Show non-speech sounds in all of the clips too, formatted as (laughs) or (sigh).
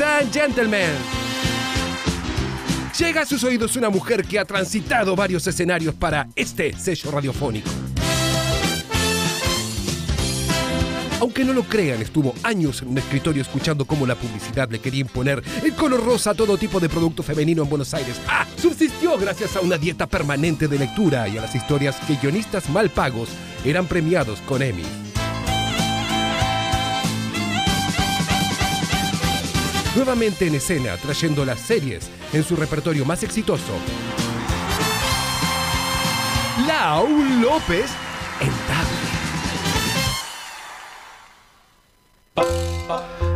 And gentlemen. Llega a sus oídos una mujer que ha transitado varios escenarios para este sello radiofónico. Aunque no lo crean, estuvo años en un escritorio escuchando cómo la publicidad le quería imponer el color rosa a todo tipo de producto femenino en Buenos Aires. ¡Ah! Subsistió gracias a una dieta permanente de lectura y a las historias que guionistas mal pagos eran premiados con Emmy. Nuevamente en escena, trayendo las series en su repertorio más exitoso. Lau López en Table.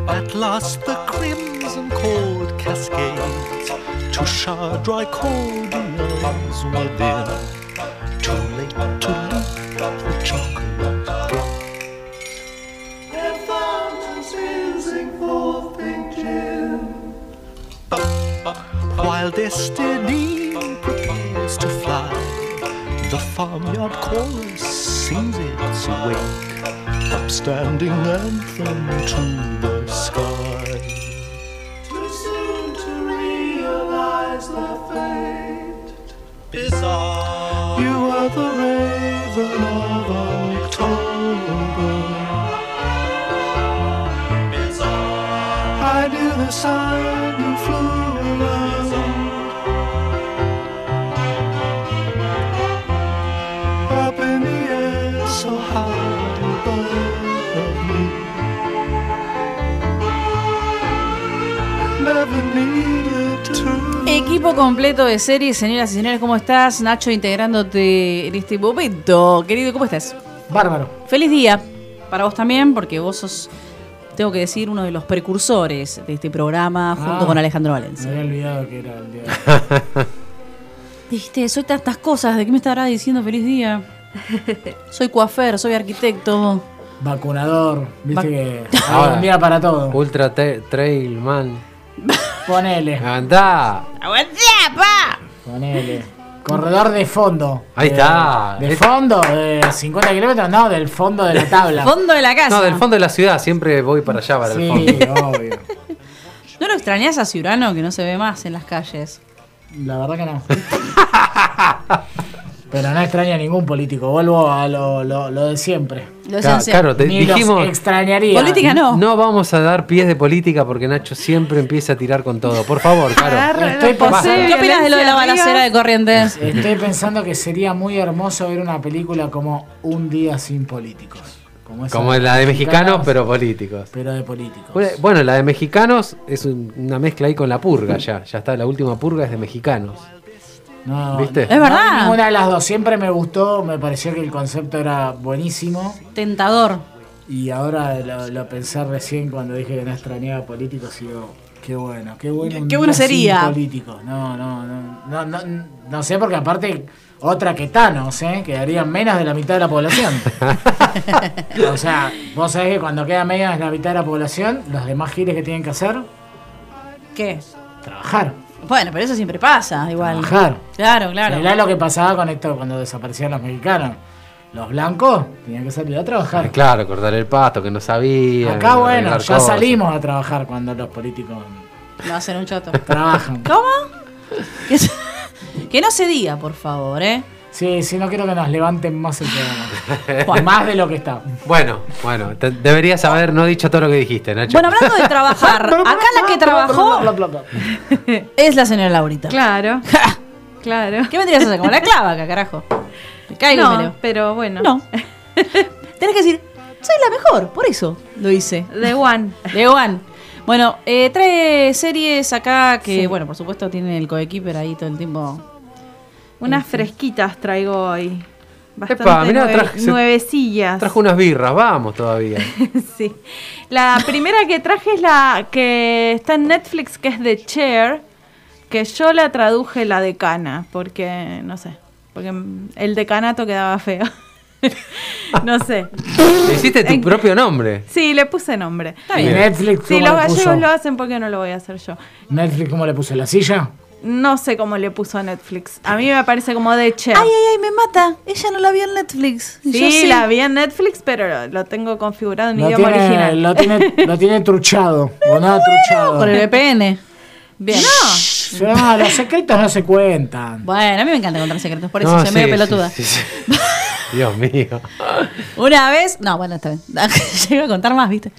At last the crimson cold cascades to shower dry cordials within. Destiny prepares to fly, the farmyard chorus sings its wake, upstanding anthem to the sky. Too soon to realize the fate. Bizarre. You are the raven Equipo completo de series, señoras y señores, ¿cómo estás? Nacho integrándote en este momento. Querido, ¿cómo estás? Bárbaro. Feliz día para vos también, porque vos sos, tengo que decir, uno de los precursores de este programa junto Ah. con Alejandro Me Valencia. había olvidado que era el día. Dijiste, (laughs) soy tantas cosas, ¿de qué me estará diciendo feliz día? (laughs) soy coafer, soy arquitecto. Vacunador. Viste Vac- que (laughs) Ahora. un día para todo. Ultra te- Trail Man. Ponele, Anda. ¡Aguantá, pa! ponele. Corredor de fondo. Ahí De- está. ¿De Es- fondo? ¿De 50 kilómetros? No, del fondo de la tabla. (laughs) Fondo de la casa. No, del fondo de la ciudad. Siempre voy para allá, para Sí, el fondo. (laughs) obvio. ¿No lo extrañás a Ciurano que no se ve más en las calles? La verdad que no. (laughs) Pero no extraño a ningún político. Vuelvo a lo, lo, lo de siempre. Lo Claro, claro, te Ni dijimos. los extrañaría. Política no. No vamos a dar pies de política porque Nacho siempre empieza a tirar con todo. Por favor, (laughs) Caro. Estoy pensando, ¿Qué opinas de lo de la balacera de Corrientes? estoy pensando que sería muy hermoso ver una película como Un día sin políticos. Como, esa Como la de mexicanos, mexicanos, pero políticos. pero de políticos. Bueno, Bueno, la de mexicanos es un- una mezcla ahí con la purga ya. Ya está, la última purga es de mexicanos. No, ¿Viste? Es verdad. no, ninguna de las dos. Siempre me gustó, me pareció que el concepto era buenísimo. Tentador. Y ahora lo, lo pensé recién cuando dije que no extrañaba políticos y digo, qué bueno, qué bueno. Qué bueno sería. políticos. No, no, no, no, no, no sé porque aparte otra que Thanos, ¿eh? Quedarían menos de la mitad de la población. (laughs) o sea, vos sabés que cuando queda menos de la mitad de la población, los demás giles que tienen que hacer, ¿Qué? trabajar. Bueno, pero eso siempre pasa, igual. Trabajar. Claro, claro. Mirá lo que pasaba con esto cuando desaparecían los mexicanos. Los blancos tenían que salir a trabajar. Ah, claro, cortar el pasto, que no sabía. Acá, bueno, ya cosas. salimos a trabajar cuando los políticos No hacen un choto. trabajan. ¿Cómo? Se- (laughs) que no se diga, por favor, ¿eh? Sí, sí, no quiero que nos levanten más el programa. (laughs) más de lo que está. Bueno, bueno, te- deberías haber no dicho todo lo que dijiste, Nacho. Bueno, hablando de trabajar, (laughs) acá la que trabajó es la señora Laurita. Claro. (laughs) Claro. ¿Qué vendrías a hacer? Como la clava acá, carajo. Me caigo y me No, leo. pero bueno. No. Tenés que decir, soy la mejor, por eso lo hice. The One. De One. Bueno, eh, trae series acá que, Sí. bueno, por supuesto tienen el coequiper ahí todo el tiempo. Unas fresquitas traigo hoy. Bastante Epa, mirá, nueve- traje- nuevecillas. Trajo unas birras, vamos todavía. (laughs) sí. La primera que traje es la que está en Netflix, que es The Chair, que yo la traduje la decana, porque, no sé, porque el decanato quedaba feo. (laughs) no sé. Le hiciste tu En- propio nombre. Sí, le puse nombre. Está Y bien. Netflix, Si ¿cómo los le gallegos puso? lo hacen, ¿por qué no lo voy a hacer yo? Netflix, ¿cómo le puse la silla? no sé cómo le puso a Netflix. A mí me parece como de Cher. Ay, ay, ay, me mata. Ella no la vio en Netflix. Y yo Sí, la vi en Netflix, pero lo tengo configurado en Lo idioma tiene, original. lo, tiene, (laughs) lo tiene truchado. O nada truchado. Con el VPN. Bien. No, los secretos no se cuentan. Bueno, a mí me encanta contar secretos, por eso No, soy sí, medio sí, pelotuda. sí, sí. (laughs) Dios mío. Una vez. No, bueno, está bien. (laughs) Llego a contar más, ¿viste?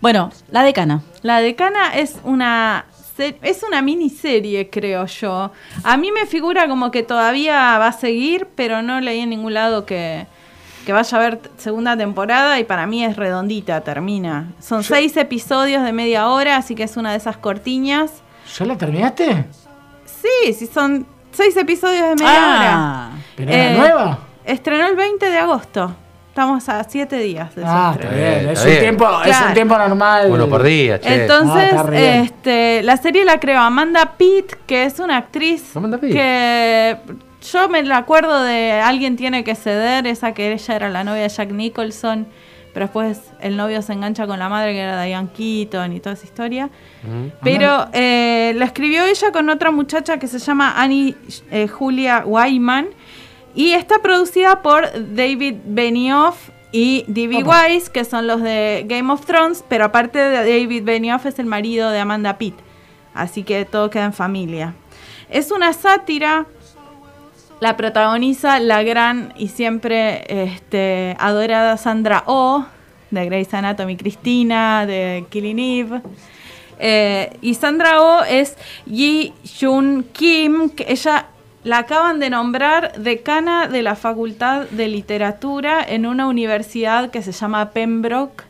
Bueno, la decana. La decana es una se- es una miniserie, creo yo. A mí me figura como que todavía va a seguir, pero no leí en ningún lado que, que vaya a haber segunda temporada y para mí es redondita, termina. Son seis episodios de media hora, así que es una de esas cortiñas. ¿Ya la terminaste? Sí, sí, son seis episodios de media hora. Ah, ¿Pero era Eh, nueva? Estrenó el 20 de agosto. Estamos a siete días de Ah, está bien. Está Es, bien. Un tiempo, es un tiempo normal. Uno por día, che. Entonces, Ah, este, la serie la creó Amanda Pitt, que es una actriz Amanda Pitt. que yo me la acuerdo de Alguien tiene que ceder, esa que ella era la novia de Jack Nicholson, pero después el novio se engancha con la madre que era Diane Keaton y toda esa historia. Pero eh, la escribió ella con otra muchacha que se llama Annie eh, Julia Wyman y está producida por David Benioff y D.B. Wise, que son los de Game of Thrones, pero aparte de David Benioff es el marido de Amanda Pitt, así que todo queda en familia. Es una sátira, la protagoniza la gran y siempre este, adorada Sandra Oh, de Grey's Anatomy Cristina, de Killing Eve. Eh, y Sandra Oh es Yi Jun Kim, que ella la acaban de nombrar decana de la Facultad de Literatura en una universidad que se llama Pembroke,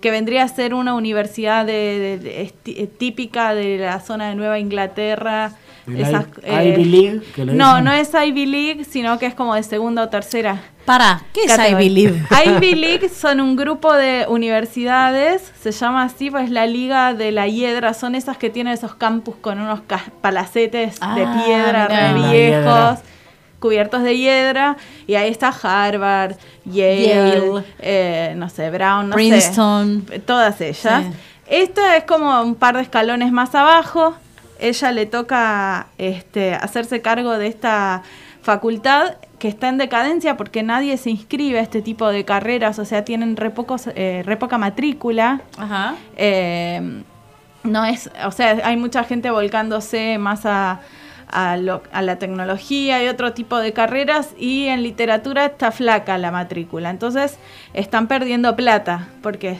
que vendría a ser una universidad de- de- de- esti- eh, típica de la zona de Nueva Inglaterra. ¿El esas, I- Ivy League, que le no, dicen? no es Ivy League, sino que es como de segunda o tercera. para, ¿qué es. Ivy League? (laughs) Ivy League son un grupo de universidades, se llama así, pues la Liga de la Hiedra, son esas que tienen esos campus con unos palacetes de Ah, piedra mirá. re viejos, cubiertos de hiedra, y ahí está Harvard, Yale, Yale. eh, no sé, Brown, no Princeton. sé, todas ellas. Sí. Esta es como un par de escalones más abajo. Ella le toca este, hacerse cargo de esta facultad que está en decadencia porque nadie se inscribe a este tipo de carreras, o sea, tienen re, pocos, eh, re poca matrícula. Ajá. Eh, no es, o sea, hay mucha gente volcándose más a, a, lo- a la tecnología y otro tipo de carreras y en literatura está flaca la matrícula. Entonces están perdiendo plata porque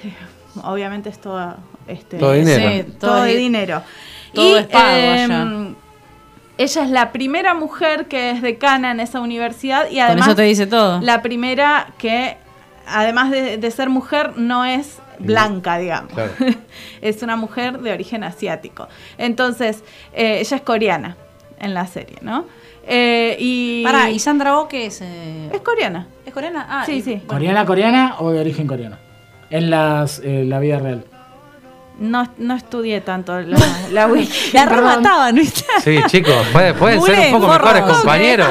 obviamente es todo, este, Todo dinero. Sí, todo, todo de dinero. Todo y es pago em, allá. ella es la primera mujer que es decana en esa universidad y Con además eso te dice todo. la primera que, además de, de ser mujer, no es blanca, digamos. Claro. (laughs) es una mujer de origen asiático. Entonces, eh, ella es coreana en la serie, ¿no? Eh, y Pará, ¿y Sandra Oh qué es? eh? es coreana. ¿Es coreana? Ah, Sí, y- sí. ¿Coreana, coreana o de origen coreano? En las, eh, la vida real. No, no estudié tanto la, la wiki. (laughs) La (laughs) remataban, ¿viste? Sí, chicos, puede- pueden ser un poco forro. mejores No, compañeros,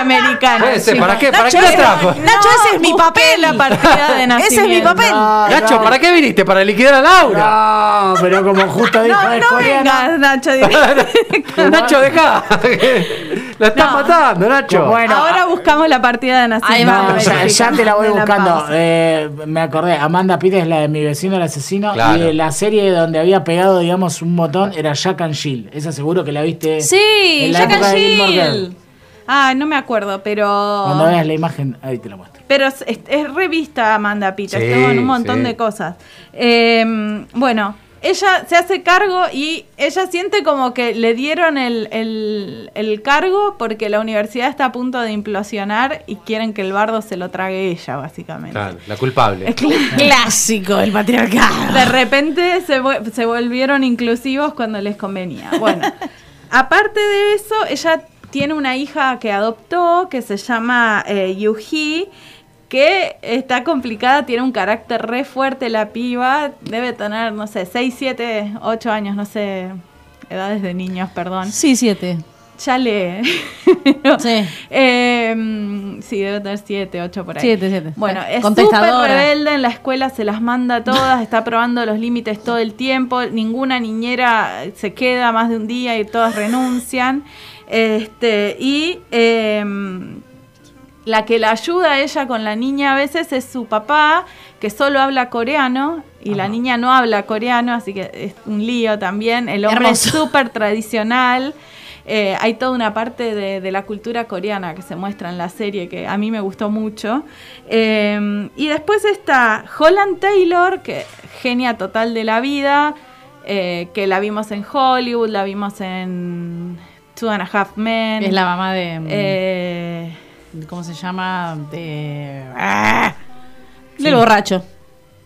americana. Puede ser. ¿para qué? ¿Para Nacho, qué ese- trajo? Nacho, ese es mi papel. la partida de nacimiento. (laughs) Ese es mi papel. No, Nacho, no. ¿para qué viniste? ¿Para liquidar a Laura? No, pero como justo dijo, No, es no coreana. vengas, Nacho. directo. Nacho, deja. La estás No. matando, Nacho. Bueno, Ahora buscamos la partida de nacimiento. Ahí va, No, ya, ya te la voy buscando. Eh, me acordé, Amanda Pitt es la de mi vecino el asesino. Claro. Y la serie donde había pegado, digamos, un botón era Jack and Jill. Esa seguro que la viste Sí, en la Jack época and de Gilmore Girls. Jill. Ah, no me acuerdo, pero. Cuando veas la imagen, ahí te la muestro. Pero es, es- es revista Amanda Pitt, Sí, estuvo en un montón sí. de cosas. Eh, bueno, ella se hace cargo y ella siente como que le dieron el, el- el cargo porque la universidad está a punto de implosionar y quieren que el bardo se lo trague ella, básicamente. Claro, la culpable. Es cl- (laughs) Clásico del patriarcado. de repente se, se volvieron inclusivos cuando les convenía. Bueno, (laughs) aparte de eso, ella tiene una hija que adoptó que se llama eh, Yuji, que está complicada, tiene un carácter re fuerte la piba, debe tener, no sé, 6, 7, 8 años, no sé, edades de niños, perdón. Sí, siete. ya lee. (laughs) Sí. Eh, sí, debe tener 7, 8 por ahí. Siete, siete. Bueno, es súper rebelde en la escuela, se las manda todas, está probando los límites todo el tiempo, ninguna niñera se queda más de un día y todas renuncian. Este, y em, la que la ayuda a ella con la niña a veces es su papá, que solo habla coreano y la niña no habla coreano, así que es un lío también. El hombre es súper tradicional. Eh, hay toda una parte de, de la cultura coreana que se muestra en la serie que a mí me gustó mucho. Eh, y después está Holland Taylor, que genia total de la vida, eh, que la vimos en Hollywood, la vimos en Two and a Half Men. Es la mamá de. ¿Cómo se llama? De. ¡Ah! Del borracho.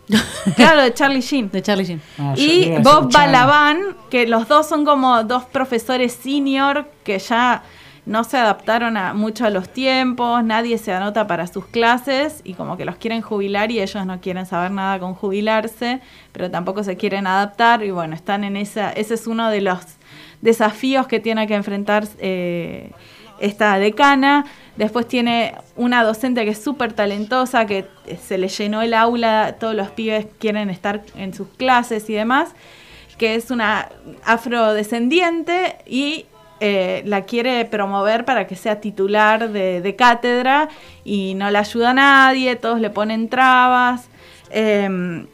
(laughs) claro, de Charlie Sheen. De Charlie Sheen. Ah, Y Bob. Balaban, que los dos son como dos profesores senior que ya no se adaptaron a, mucho a los tiempos, nadie se anota para sus clases y como que los quieren jubilar y ellos no quieren saber nada con jubilarse, pero tampoco se quieren adaptar y bueno, están en esa, ese es uno de los desafíos que tiene que enfrentar eh, esta decana. Después tiene una docente que es súper talentosa, que se le llenó el aula, todos los pibes quieren estar en sus clases y demás, que es una afrodescendiente y eh, la quiere promover para que sea titular de, cátedra y no la ayuda a nadie, todos le ponen trabas. Eh,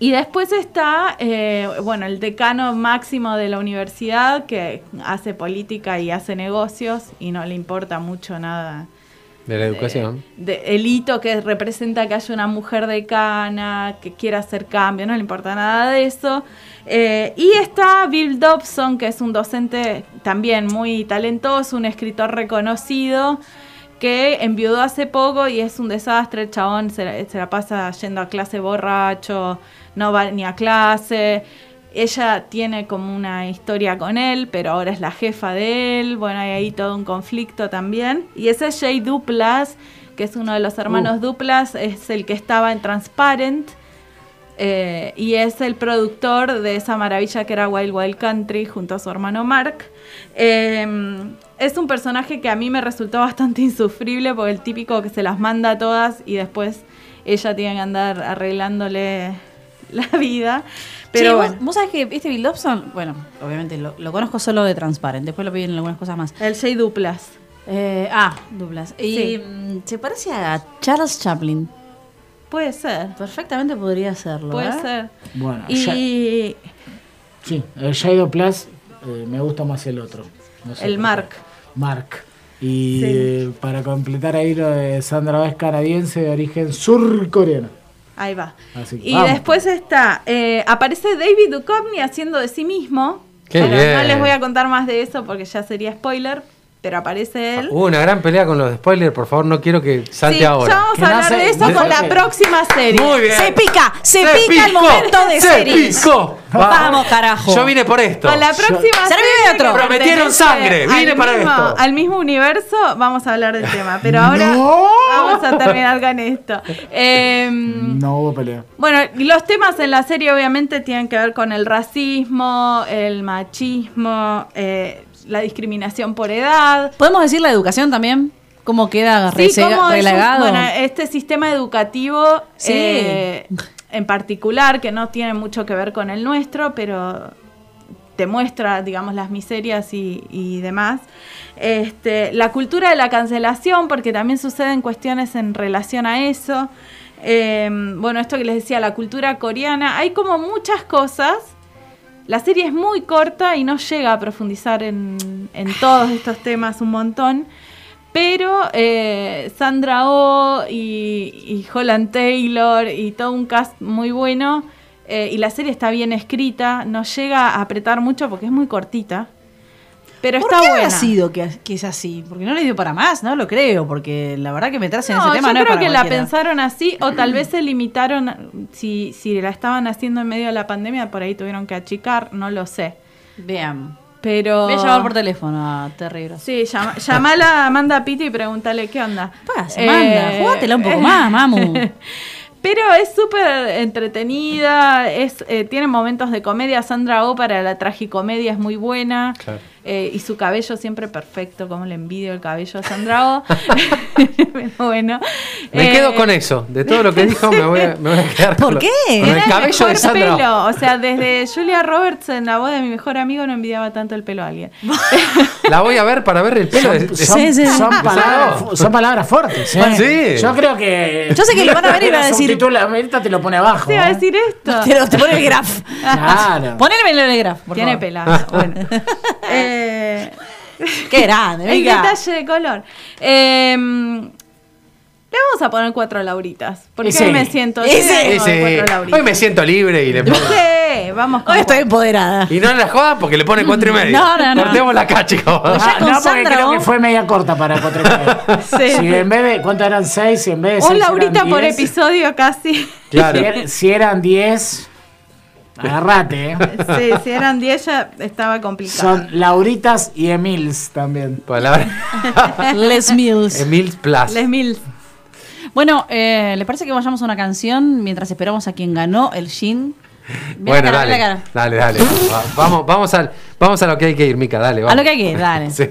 y después está, eh, bueno, el decano máximo de la universidad que hace política y hace negocios y no le importa mucho nada. De la educación. De, el hito que representa que haya una mujer decana, que quiera hacer cambio, no le importa nada de eso. Eh, y está Bill Dobson, que es un docente también muy talentoso, un escritor reconocido, que enviudó hace poco y es un desastre. El chabón se la, se la pasa yendo a clase borracho, no va ni a clase. Ella tiene como una historia con él, pero ahora es la jefa de él. Bueno, hay ahí todo un conflicto también. Y ese es Jay Duplas, que es uno de los hermanos Duplas, es el que estaba en Transparent. Eh, y es el productor de esa maravilla que era Wild Wild Country junto a su hermano Mark. Eh, es un personaje que a mí me resultó bastante (laughs) insufrible porque el típico que se las manda a todas y después ella tiene que andar arreglándole (laughs) la vida. Pero Pero bueno, vos, sabés que este Bill Dobson, bueno, obviamente lo, lo conozco solo de Transparent, después lo vi en algunas cosas más. el Jay Duplas. Eh, ah, Douglas. Y Sí. mm, se parece a Charles Chaplin. Puede ser, Perfectamente podría serlo. puede ¿eh? ser. Bueno, ya- Y sí, el Shadow Plus eh, me gusta más el otro. No sé el. Mark. Mark. Y Sí. eh, para completar ahí lo de Sandra es canadiense de origen surcoreano. Ahí va. Así Y vamos. después está, eh, aparece David Duchovny haciendo de sí mismo. Qué Pero bien. no les voy a contar más de eso porque ya sería spoiler, pero aparece él. Hubo una gran pelea con los spoilers, por favor, no quiero que salte Sí, ya ahora. vamos a hablar de eso con la próxima serie. Muy bien. Se pica, se, Se pica el momento de se series. picó. Vamos, carajo. Yo vine por esto. Con la próxima Se serie otro. Prometieron sangre, vine para mismo- esto. Al mismo universo vamos a hablar del tema, pero ahora ¡No! vamos a terminar con esto. Em, No hubo pelea. Bueno, los temas en la serie obviamente tienen que ver con el racismo, el machismo, eh, la discriminación por edad. ¿Podemos decir la educación también? ¿Cómo queda Sí, relegado? bueno, este sistema educativo Sí. eh, en particular, que no tiene mucho que ver con el nuestro, pero te muestra, digamos, las miserias y, y demás. Este, la cultura de la cancelación, porque también suceden cuestiones en relación a eso. Eh, bueno, esto que les decía, la cultura coreana. Hay como muchas cosas. La serie es muy corta y no llega a profundizar en, en todos estos temas un montón. Pero eh, Sandra Oh y, y Holland Taylor y todo un cast muy bueno. eh, y la serie está bien escrita. No llega a apretar mucho porque es muy cortita. Pero ¿Por está qué buena. ha sido que, que es así? Porque no le dio para más, no lo creo, porque la verdad que meterse en No, ese tema yo no es creo para que la pensaron así o tal (clears throat) vez se limitaron, si, si la estaban haciendo en medio de la pandemia, por ahí tuvieron que achicar, no lo sé. Vean. Pero... Voy a llamar por teléfono a Terry Gross. Sí, llama, llamala a Amanda Piti y pregúntale qué onda. Pasa, Amanda, jugátela un poco (laughs) más, mamu. (laughs) Pero es súper entretenida, es, eh, tiene momentos de comedia. Sandra Oh para la tragicomedia es muy buena. Claro. Eh, y su cabello siempre perfecto, como le envidio el cabello a Sandra (laughs) bueno. Me Eh, quedo con eso. De todo lo que (laughs) dijo, me voy a, me voy a quedar ¿Por con, lo- qué? con el cabello de Sandra. pelo. O sea, desde Julia Roberts en la voz de mi mejor amigo no envidiaba tanto el pelo a alguien. (laughs) La voy a ver para ver el pelo. de- de- Son, Sí, sí, sí. son de palabras, Sandra. son palabras fuertes. ¿eh? Bueno, sí. Yo creo que. Yo sé que lo van a ver y van a decir- Subtitula- ahorita te lo pone abajo. Te iba a decir esto. Te, lo- te pone el graf. Claro. Ponérmelo en el graf. por Tiene favor. pelazo. Bueno. Eh, (laughs) Qué grande, el detalle de color. Eh, le vamos a poner cuatro lauritas. Porque sí. hoy me siento. Cuatro lauritas. Hoy me siento libre y le pongo. Sí, vamos con Hoy estoy empoderada. Y no la jodan porque le pone cuatro y medio. No, no, no. Cortemos la cacha, chicos. ya Ah, con no, porque Sandra, creo que fue media corta para cuatro y medio. (laughs) Sí. Si en vez de. ¿Cuánto eran seis? Si en vez de Un seis laurita eran por diez, episodio casi. Claro. Si, er- si eran 10, agarrate, ¿eh? Sí, si eran 10 ya estaba complicado. Son Lauritas y Emils también. Palabra. (laughs) Les Mills. Emil Plus. Les Mills. Bueno, eh, ¿le parece que vayamos a una canción mientras esperamos a quien ganó el Shin? Ve Bueno, cara, dale, dale, dale. Va- Vamos, vamos, al, vamos a lo que hay que ir, Mica, dale. A Vamos. lo que hay que ir, dale. (laughs) Sí.